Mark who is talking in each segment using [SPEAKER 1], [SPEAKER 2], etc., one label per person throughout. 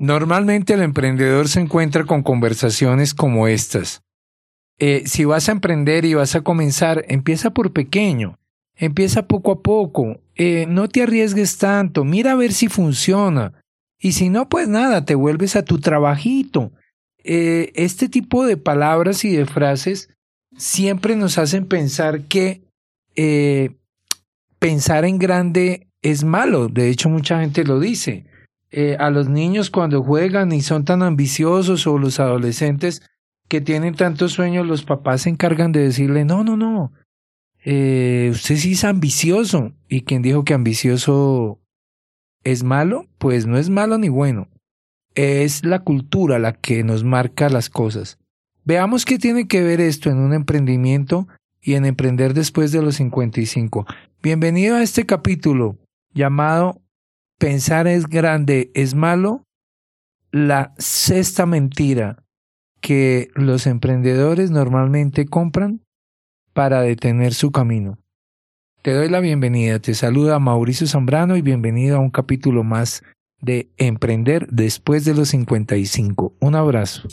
[SPEAKER 1] Normalmente el emprendedor se encuentra con conversaciones como estas. Eh, si vas a emprender y vas a comenzar, empieza por pequeño, empieza poco a poco, eh, no te arriesgues tanto, mira a ver si funciona. Y si no, pues nada, te vuelves a tu trabajito. Eh, este tipo de palabras y de frases siempre nos hacen pensar que pensar en grande es malo. De hecho, mucha gente lo dice. Eh, a los niños cuando juegan y son tan ambiciosos o los adolescentes que tienen tantos sueños, los papás se encargan de decirle, no, no, no, eh, usted sí es ambicioso. ¿Y quien dijo que ambicioso es malo? Pues no es malo ni bueno. Es la cultura la que nos marca las cosas. Veamos qué tiene que ver esto en un emprendimiento y en emprender después de los 55. Bienvenido a este capítulo llamado Pensar es grande, es malo. La sexta mentira que los emprendedores normalmente compran para detener su camino. Te doy la bienvenida, te saluda Mauricio Zambrano y bienvenido a un capítulo más de Emprender después de los 55. Un abrazo.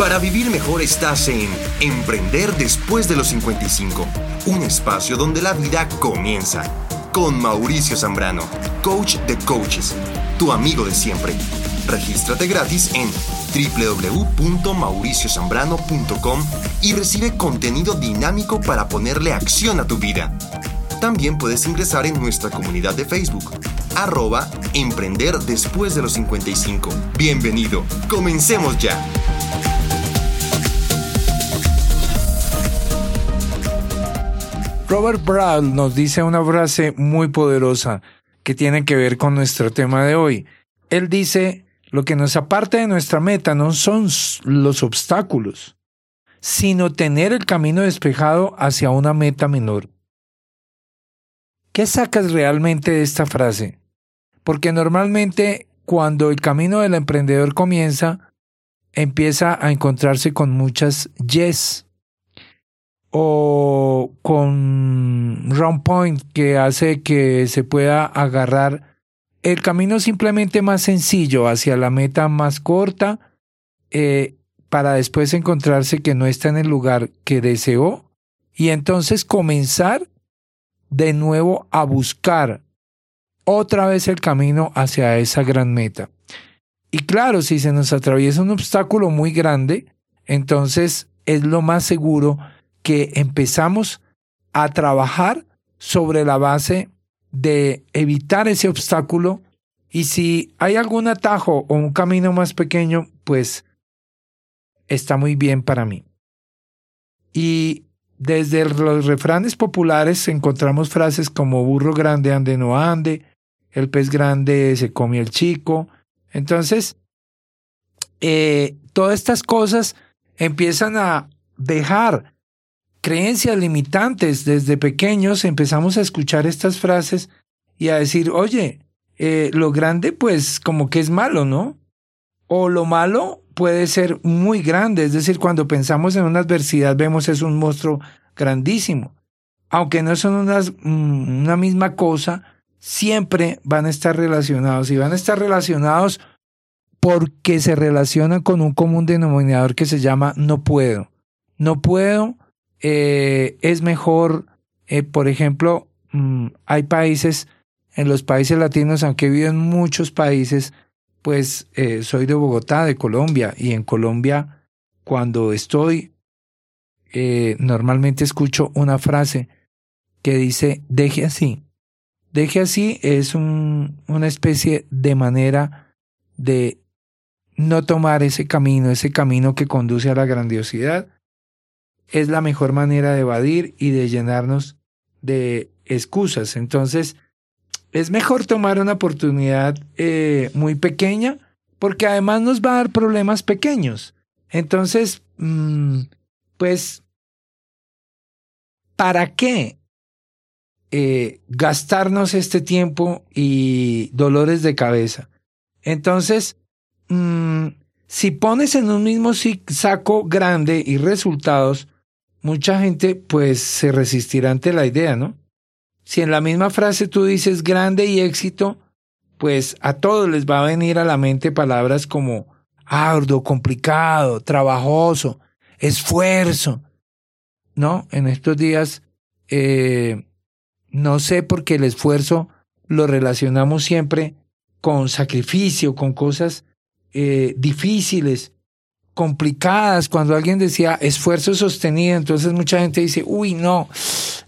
[SPEAKER 2] Para vivir mejor estás en Emprender después de los 55, un espacio donde la vida comienza. Con Mauricio Zambrano, coach de coaches, tu amigo de siempre. Regístrate gratis en www.mauriciozambrano.com y recibe contenido dinámico para ponerle acción a tu vida. También puedes ingresar en nuestra comunidad de Facebook, arroba Emprender después de los 55. Bienvenido, comencemos ya.
[SPEAKER 1] Robert Brown nos dice una frase muy poderosa que tiene que ver con nuestro tema de hoy. Él dice, lo que nos aparta de nuestra meta no son los obstáculos, sino tener el camino despejado hacia una meta menor. ¿Qué sacas realmente de esta frase? Porque normalmente cuando el camino del emprendedor comienza, empieza a encontrarse con muchas yes o con round point que hace que se pueda agarrar el camino simplemente más sencillo hacia la meta más corta eh, para después encontrarse que no está en el lugar que deseó y entonces comenzar de nuevo a buscar otra vez el camino hacia esa gran meta. Y claro, si se nos atraviesa un obstáculo muy grande, entonces es lo más seguro que empezamos a trabajar sobre la base de evitar ese obstáculo y si hay algún atajo o un camino más pequeño, pues está muy bien para mí. Y desde los refranes populares encontramos frases como burro grande ande no ande, el pez grande se come el chico. Entonces, eh, todas estas cosas empiezan a dejar creencias limitantes. Desde pequeños empezamos a escuchar estas frases y a decir, oye, eh, lo grande pues como que es malo, ¿no? O lo malo puede ser muy grande, es decir, cuando pensamos en una adversidad vemos es un monstruo grandísimo. Aunque no son unas, mm, una misma cosa, siempre van a estar relacionados y van a estar relacionados porque se relacionan con un común denominador que se llama no puedo. No puedo eh, es mejor, eh, por ejemplo, mm, hay países, en los países latinos, aunque he vivido en muchos países, pues eh, soy de Bogotá, de Colombia, y en Colombia, cuando estoy, normalmente escucho una frase que dice, deje así. Deje así es un, una especie de manera de no tomar ese camino, ese camino que conduce a la grandiosidad, es la mejor manera de evadir y de llenarnos de excusas. Entonces, es mejor tomar una oportunidad eh, muy pequeña porque además nos va a dar problemas pequeños. Entonces, mm, pues, ¿para qué eh, gastarnos este tiempo y dolores de cabeza? Entonces, mm, si pones en un mismo saco grande y resultados, mucha gente pues se resistirá ante la idea, ¿no? Si en la misma frase tú dices grande y éxito, pues a todos les va a venir a la mente palabras como arduo, complicado, trabajoso, esfuerzo. ¿No? En estos días, eh, no sé por qué el esfuerzo lo relacionamos siempre con sacrificio, con cosas eh, difíciles, complicadas. Cuando alguien decía esfuerzo sostenido, entonces mucha gente dice, uy, no,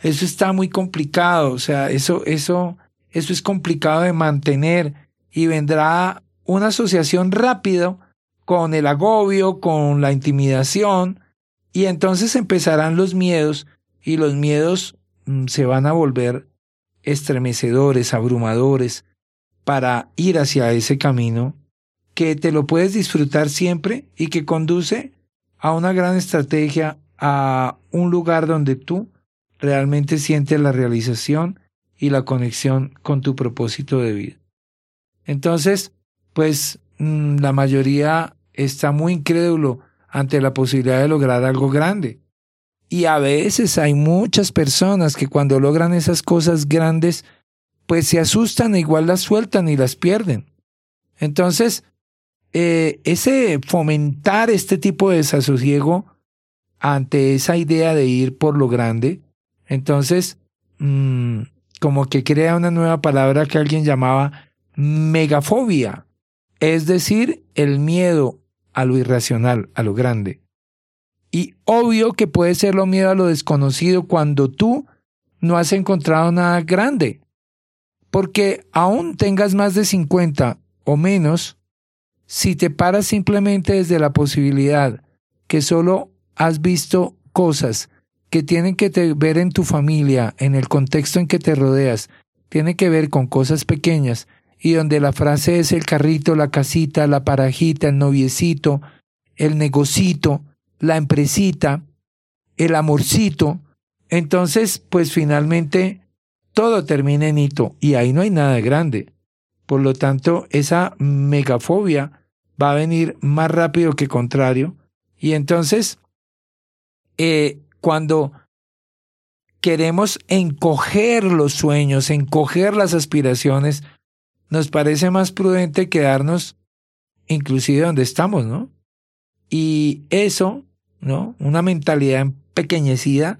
[SPEAKER 1] eso está muy complicado. O sea, eso, eso, eso es complicado de mantener y vendrá una asociación rápido con el agobio, con la intimidación, y entonces empezarán los miedos y los miedos mm, se van a volver estremecedores, abrumadores, para ir hacia ese camino que te lo puedes disfrutar siempre y que conduce a una gran estrategia, a un lugar donde tú realmente sientes la realización y la conexión con tu propósito de vida. Entonces, pues mm, la mayoría está muy incrédulo ante la posibilidad de lograr algo grande. Y a veces hay muchas personas que cuando logran esas cosas grandes, pues se asustan e igual las sueltan y las pierden. Entonces, eh, ese fomentar este tipo de desasosiego ante esa idea de ir por lo grande, entonces, mm, como que crea una nueva palabra que alguien llamaba megafobia, es decir, el miedo a lo irracional, a lo grande. Y obvio que puede ser lo miedo a lo desconocido cuando tú no has encontrado nada grande. Porque aún tengas más de 50 o menos, si te paras simplemente desde la posibilidad que solo has visto cosas que tienen que ver en tu familia, en el contexto en que te rodeas, tiene que ver con cosas pequeñas, y donde la frase es el carrito, la casita, la parajita, el noviecito, el negocito, la empresita, el amorcito, entonces pues finalmente todo termina en hito y ahí no hay nada grande. Por lo tanto, esa megafobia va a venir más rápido que contrario y entonces eh, cuando queremos encoger los sueños, encoger las aspiraciones, nos parece más prudente quedarnos inclusive donde estamos, ¿no? Y eso, ¿no? Una mentalidad empequeñecida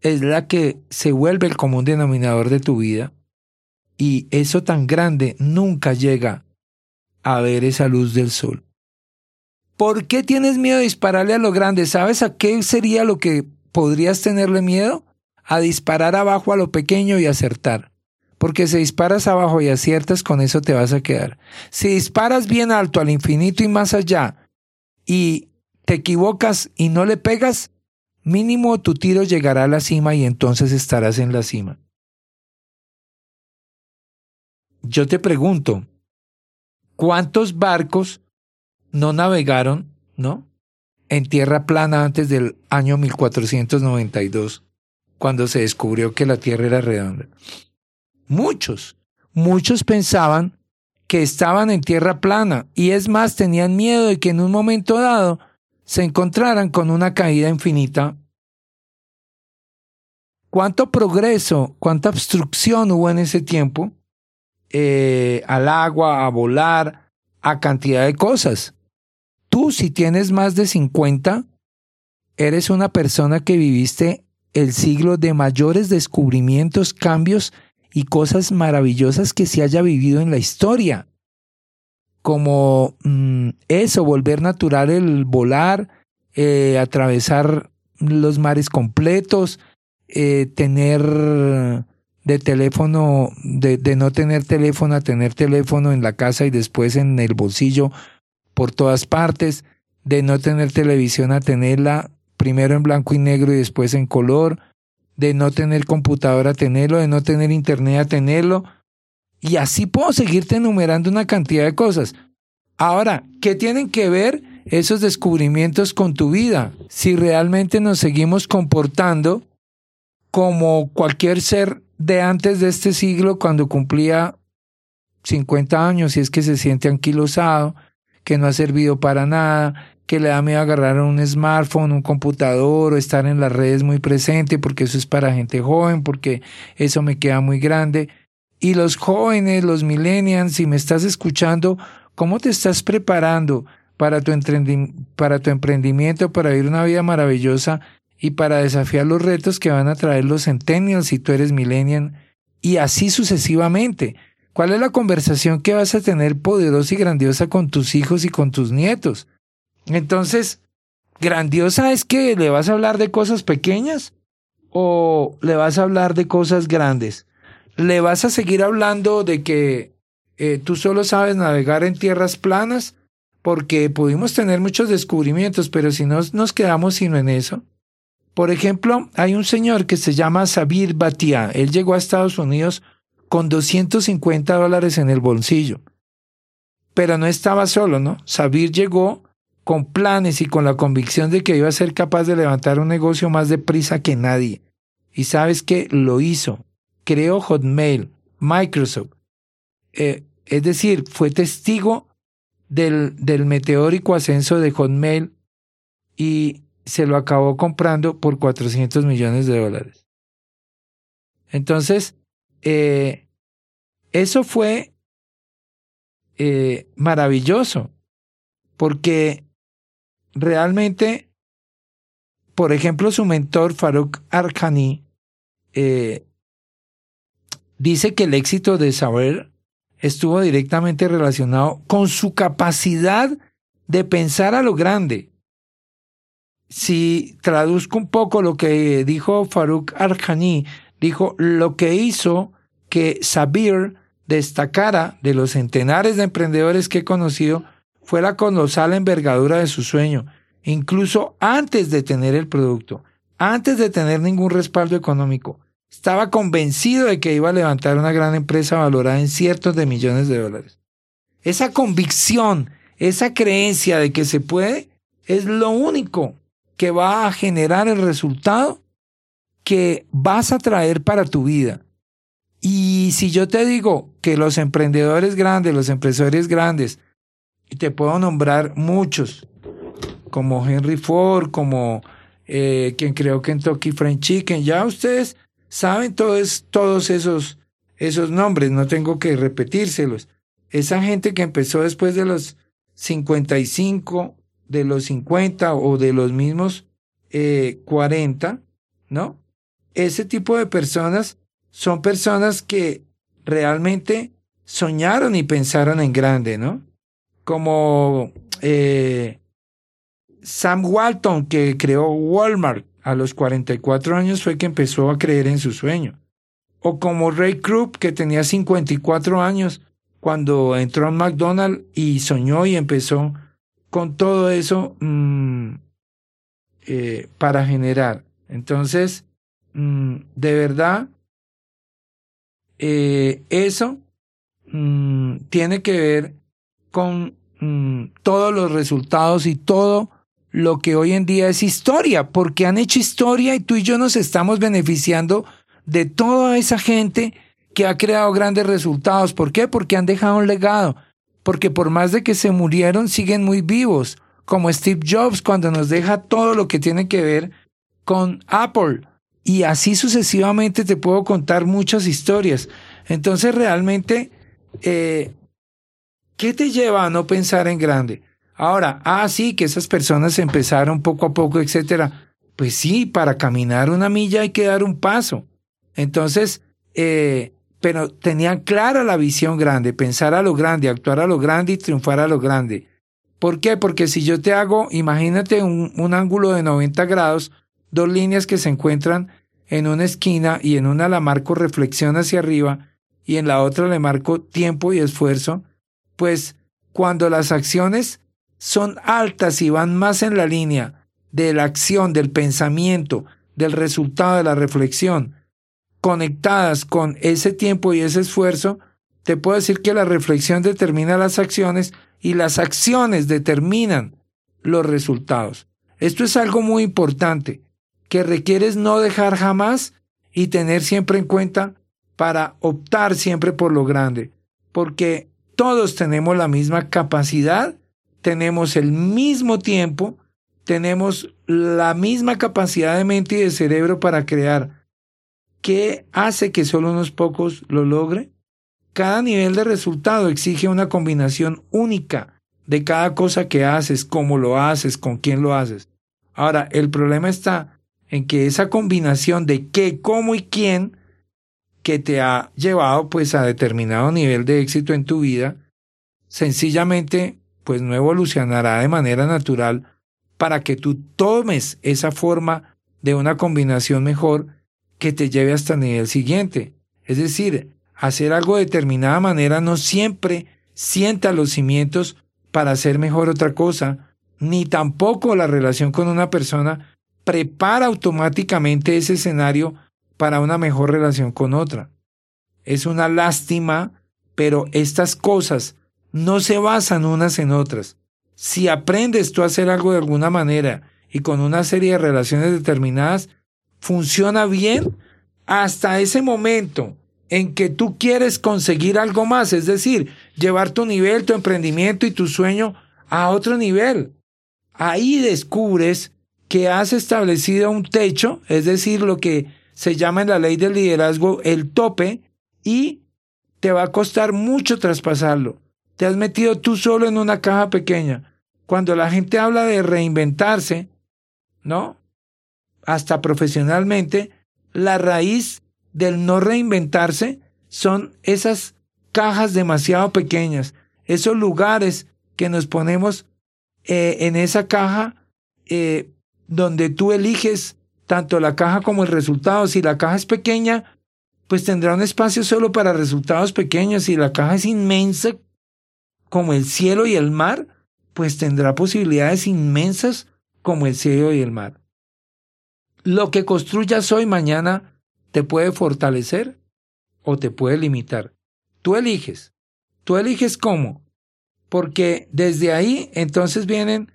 [SPEAKER 1] es la que se vuelve el común denominador de tu vida y eso tan grande nunca llega a ver esa luz del sol. ¿Por qué tienes miedo de dispararle a lo grande? ¿Sabes a qué sería lo que podrías tenerle miedo? A disparar abajo a lo pequeño y acertar. Porque si disparas abajo y aciertas, con eso te vas a quedar. Si disparas bien alto al infinito y más allá y te equivocas y no le pegas, mínimo tu tiro llegará a la cima y entonces estarás en la cima. Yo te pregunto, ¿cuántos barcos no navegaron, no? En tierra plana antes del año 1492, cuando se descubrió que la tierra era redonda. Muchos, muchos pensaban que estaban en tierra plana y es más tenían miedo de que en un momento dado se encontraran con una caída infinita. ¿Cuánto progreso, cuánta obstrucción hubo en ese tiempo? Eh, al agua, a volar, a cantidad de cosas. Tú, si tienes más de 50, eres una persona que viviste el siglo de mayores descubrimientos, cambios y cosas maravillosas que se haya vivido en la historia. Como mm, eso, volver natural el volar, eh, atravesar los mares completos, eh, tener de teléfono, de, de no tener teléfono a tener teléfono en la casa y después en el bolsillo por todas partes, de no tener televisión a tenerla primero en blanco y negro y después en color, de no tener computadora a tenerlo, de no tener internet a tenerlo. Y así puedo seguirte enumerando una cantidad de cosas. Ahora, ¿qué tienen que ver esos descubrimientos con tu vida? Si realmente nos seguimos comportando como cualquier ser de antes de este siglo cuando cumplía 50 años y es que se siente anquilosado, que no ha servido para nada, que le da miedo agarrar un smartphone, un computador o estar en las redes muy presente porque eso es para gente joven, porque eso me queda muy grande. Y los jóvenes, los millennials, si me estás escuchando, ¿cómo te estás preparando para tu, para tu emprendimiento, para vivir una vida maravillosa y para desafiar los retos que van a traer los centennials si tú eres millennial y así sucesivamente? ¿Cuál es la conversación que vas a tener poderosa y grandiosa con tus hijos y con tus nietos? Entonces, grandiosa es que le vas a hablar de cosas pequeñas o le vas a hablar de cosas grandes. Le vas a seguir hablando de que eh, tú solo sabes navegar en tierras planas porque pudimos tener muchos descubrimientos, pero si no nos quedamos sino en eso. Por ejemplo, hay un señor que se llama Sabir Batia. Él llegó a Estados Unidos con 250 dólares en el bolsillo. Pero no estaba solo, ¿no? Sabir llegó con planes y con la convicción de que iba a ser capaz de levantar un negocio más deprisa que nadie. Y sabes que lo hizo. Creó Hotmail, Microsoft. Eh, es decir, fue testigo del, del meteórico ascenso de Hotmail y se lo acabó comprando por 400 millones de dólares. Entonces, eh, eso fue eh, maravilloso, porque realmente, por ejemplo, su mentor Farouk Arkhani eh, dice que el éxito de Saber estuvo directamente relacionado con su capacidad de pensar a lo grande. Si traduzco un poco lo que dijo Farouk Arkhani, dijo lo que hizo que Sabir destacara de los centenares de emprendedores que he conocido fue la colosal envergadura de su sueño, incluso antes de tener el producto, antes de tener ningún respaldo económico. Estaba convencido de que iba a levantar una gran empresa valorada en cientos de millones de dólares. Esa convicción, esa creencia de que se puede, es lo único que va a generar el resultado que vas a traer para tu vida. Y si yo te digo que los emprendedores grandes, los empresarios grandes, y te puedo nombrar muchos, como Henry Ford, como eh, quien creó Kentucky Fried Chicken, ya ustedes saben todos, todos esos, esos nombres, no tengo que repetírselos. Esa gente que empezó después de los 55, de los 50 o de los mismos eh, 40, ¿no? Ese tipo de personas son personas que realmente soñaron y pensaron en grande, ¿no? Como eh, Sam Walton, que creó Walmart a los 44 años, fue que empezó a creer en su sueño. O como Ray Kroc, que tenía 54 años cuando entró en McDonald's y soñó y empezó con todo eso mm, eh, para generar. Entonces, mm, de verdad, eh, eso mm, tiene que ver con todos los resultados y todo lo que hoy en día es historia, porque han hecho historia y tú y yo nos estamos beneficiando de toda esa gente que ha creado grandes resultados. ¿Por qué? Porque han dejado un legado, porque por más de que se murieron, siguen muy vivos, como Steve Jobs cuando nos deja todo lo que tiene que ver con Apple y así sucesivamente te puedo contar muchas historias. Entonces realmente, eh, ¿qué te lleva a no pensar en grande? Ahora, ah, sí, que esas personas empezaron poco a poco, etcétera. Pues sí, para caminar una milla hay que dar un paso. Entonces, eh, pero tenían clara la visión grande, pensar a lo grande, actuar a lo grande y triunfar a lo grande. ¿Por qué? Porque si yo te hago, imagínate un, un ángulo de 90 grados, dos líneas que se encuentran en una esquina y en una la marco reflexión hacia arriba y en la otra le marco tiempo y esfuerzo, pues cuando las acciones son altas y van más en la línea de la acción, del pensamiento, del resultado de la reflexión, conectadas con ese tiempo y ese esfuerzo, te puedo decir que la reflexión determina las acciones y las acciones determinan los resultados. Esto es algo muy importante que requieres no dejar jamás y tener siempre en cuenta para optar siempre por lo grande, porque todos tenemos la misma capacidad tenemos el mismo tiempo, tenemos la misma capacidad de mente y de cerebro para crear. ¿Qué hace que solo unos pocos lo logren? Cada nivel de resultado exige una combinación única de cada cosa que haces, cómo lo haces, con quién lo haces. Ahora, el problema está en que esa combinación de qué, cómo y quién que te ha llevado pues a determinado nivel de éxito en tu vida, sencillamente pues no evolucionará de manera natural para que tú tomes esa forma de una combinación mejor que te lleve hasta el nivel siguiente. Es decir, hacer algo de determinada manera no siempre sienta los cimientos para hacer mejor otra cosa, ni tampoco la relación con una persona prepara automáticamente ese escenario para una mejor relación con otra. Es una lástima, pero estas cosas no se basan unas en otras. Si aprendes tú a hacer algo de alguna manera y con una serie de relaciones determinadas, funciona bien hasta ese momento en que tú quieres conseguir algo más, es decir, llevar tu nivel, tu emprendimiento y tu sueño a otro nivel. Ahí descubres que has establecido un techo, es decir, lo que se llama en la ley del liderazgo el tope, y te va a costar mucho traspasarlo. Te has metido tú solo en una caja pequeña. Cuando la gente habla de reinventarse, ¿no? Hasta profesionalmente, la raíz del no reinventarse son esas cajas demasiado pequeñas, esos lugares que nos ponemos eh, en esa caja eh, donde tú eliges tanto la caja como el resultado. Si la caja es pequeña, pues tendrá un espacio solo para resultados pequeños. Si la caja es inmensa como el cielo y el mar, pues tendrá posibilidades inmensas como el cielo y el mar. Lo que construyas hoy mañana te puede fortalecer o te puede limitar. Tú eliges. Tú eliges cómo. Porque desde ahí entonces vienen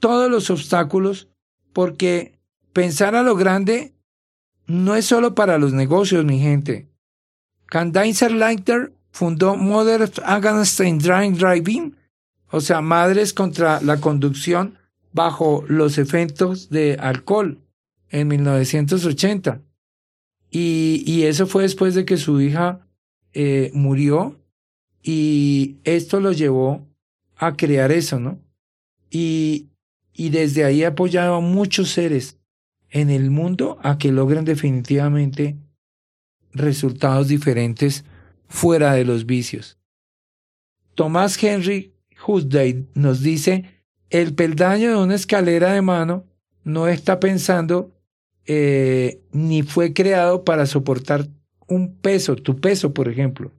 [SPEAKER 1] todos los obstáculos porque pensar a lo grande no es solo para los negocios, mi gente. Candace Leiter fundó Mothers Against Drink Driving, o sea, Madres contra la Conducción bajo los efectos de alcohol en 1980. Y, eso fue después de que su hija eh, murió y esto lo llevó a crear eso, ¿no? Y, y desde ahí ha apoyado a muchos seres en el mundo a que logren definitivamente resultados diferentes fuera de los vicios. Tomás Henry Husday nos dice, el peldaño de una escalera de mano no está pensando eh, ni fue creado para soportar un peso, tu peso, por ejemplo,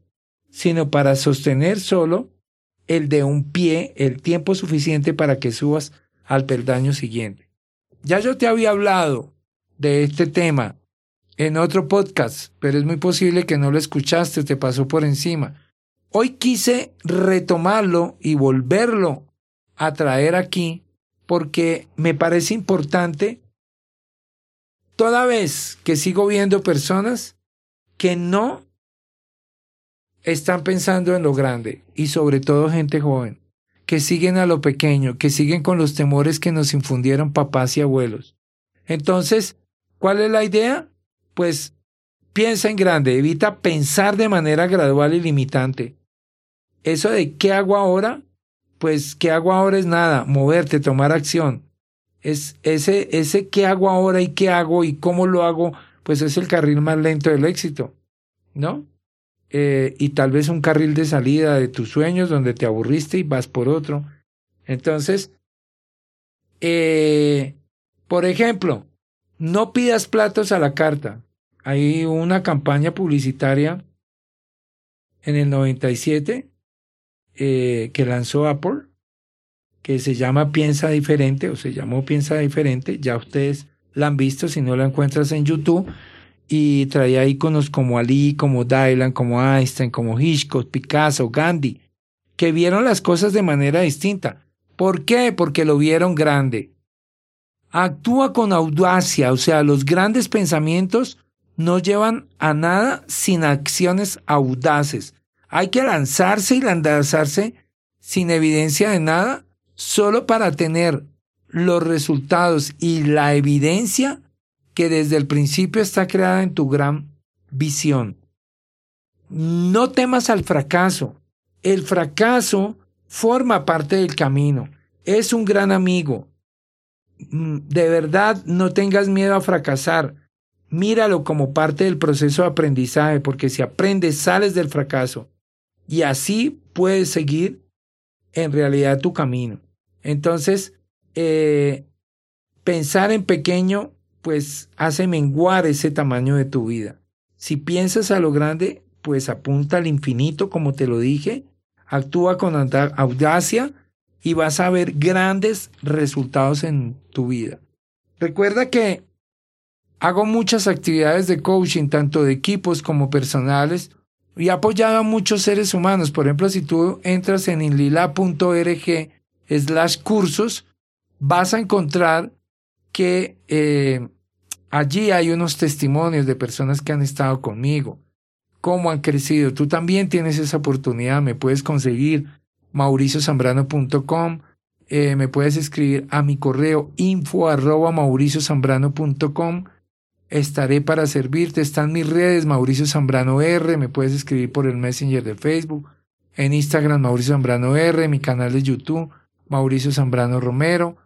[SPEAKER 1] sino para sostener solo el de un pie el tiempo suficiente para que subas al peldaño siguiente. Ya yo te había hablado de este tema en otro podcast, pero es muy posible que no lo escuchaste, te pasó por encima. Hoy quise retomarlo y volverlo a traer aquí porque me parece importante toda vez que sigo viendo personas que no están pensando en lo grande y sobre todo gente joven, que siguen a lo pequeño, que siguen con los temores que nos infundieron papás y abuelos. Entonces, ¿cuál es la idea? Pues piensa en grande, evita pensar de manera gradual y limitante. Eso de qué hago ahora, pues qué hago ahora es nada, moverte, tomar acción es ese, ese qué hago ahora y qué hago y cómo lo hago, pues es el carril más lento del éxito, ¿no? Eh, y tal vez un carril de salida de tus sueños donde te aburriste y vas por otro. Entonces, eh, por ejemplo, no pidas platos a la carta. Hay una campaña publicitaria en el 97 eh, que lanzó Apple que se llama Piensa Diferente o se llamó Piensa Diferente, ya ustedes la han visto, si no la encuentras en YouTube, y traía iconos como Ali, como Dylan, como Einstein, como Hitchcock, Picasso, Gandhi, que vieron las cosas de manera distinta. ¿Por qué? Porque lo vieron grande. Actúa con audacia, o sea, los grandes pensamientos no llevan a nada sin acciones audaces. Hay que lanzarse y lanzarse sin evidencia de nada solo para tener los resultados y la evidencia que desde el principio está creada en tu gran visión. No temas al fracaso. El fracaso forma parte del camino. Es un gran amigo. Mm, de verdad, no tengas miedo a fracasar. Míralo como parte del proceso de aprendizaje, porque si aprendes, sales del fracaso. Y así puedes seguir en realidad tu camino. Entonces, eh, pensar en pequeño, pues hace menguar ese tamaño de tu vida. Si piensas a lo grande, pues apunta al infinito, como te lo dije, actúa con audacia y vas a ver grandes resultados en tu vida. Recuerda que hago muchas actividades de coaching, tanto de equipos como personales, y he apoyado a muchos seres humanos. Por ejemplo, si tú entras en inlila.org slash cursos, vas a encontrar que eh, allí hay unos testimonios de personas que han estado conmigo, cómo han crecido. Tú también tienes esa oportunidad, me puedes conseguir mauriciozambrano.com, eh, me puedes escribir a mi correo info arroba mauriciozambrano.com. Estaré para servirte. Están mis redes, Mauricio Zambrano R. Me puedes escribir por el Messenger de Facebook. En Instagram, Mauricio Zambrano R. Mi canal de YouTube, Mauricio Zambrano Romero.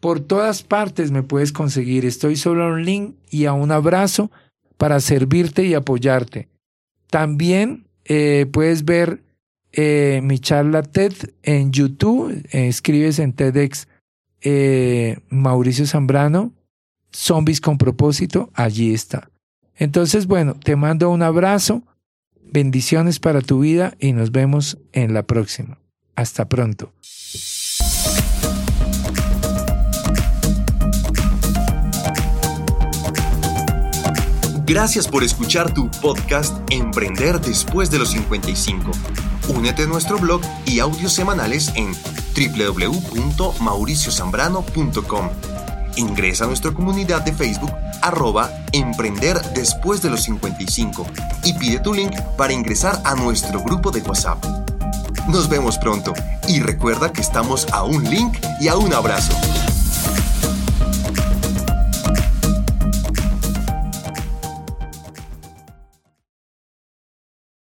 [SPEAKER 1] Por todas partes me puedes conseguir. Estoy solo a un link y a un abrazo para servirte y apoyarte. También eh, puedes ver eh, mi charla TED en YouTube. escribes en TEDx eh, Mauricio Zambrano, Zombies con propósito. Allí está. Entonces, bueno, te mando un abrazo. Bendiciones para tu vida y nos vemos en la próxima. Hasta pronto.
[SPEAKER 2] Gracias por escuchar tu podcast Emprender después de los 55. Únete a nuestro blog y audios semanales en www.mauriciozambrano.com. Ingresa a nuestra comunidad de Facebook arroba Emprender después de los 55 y pide tu link para ingresar a nuestro grupo de WhatsApp. Nos vemos pronto y recuerda que estamos a un link y a un abrazo.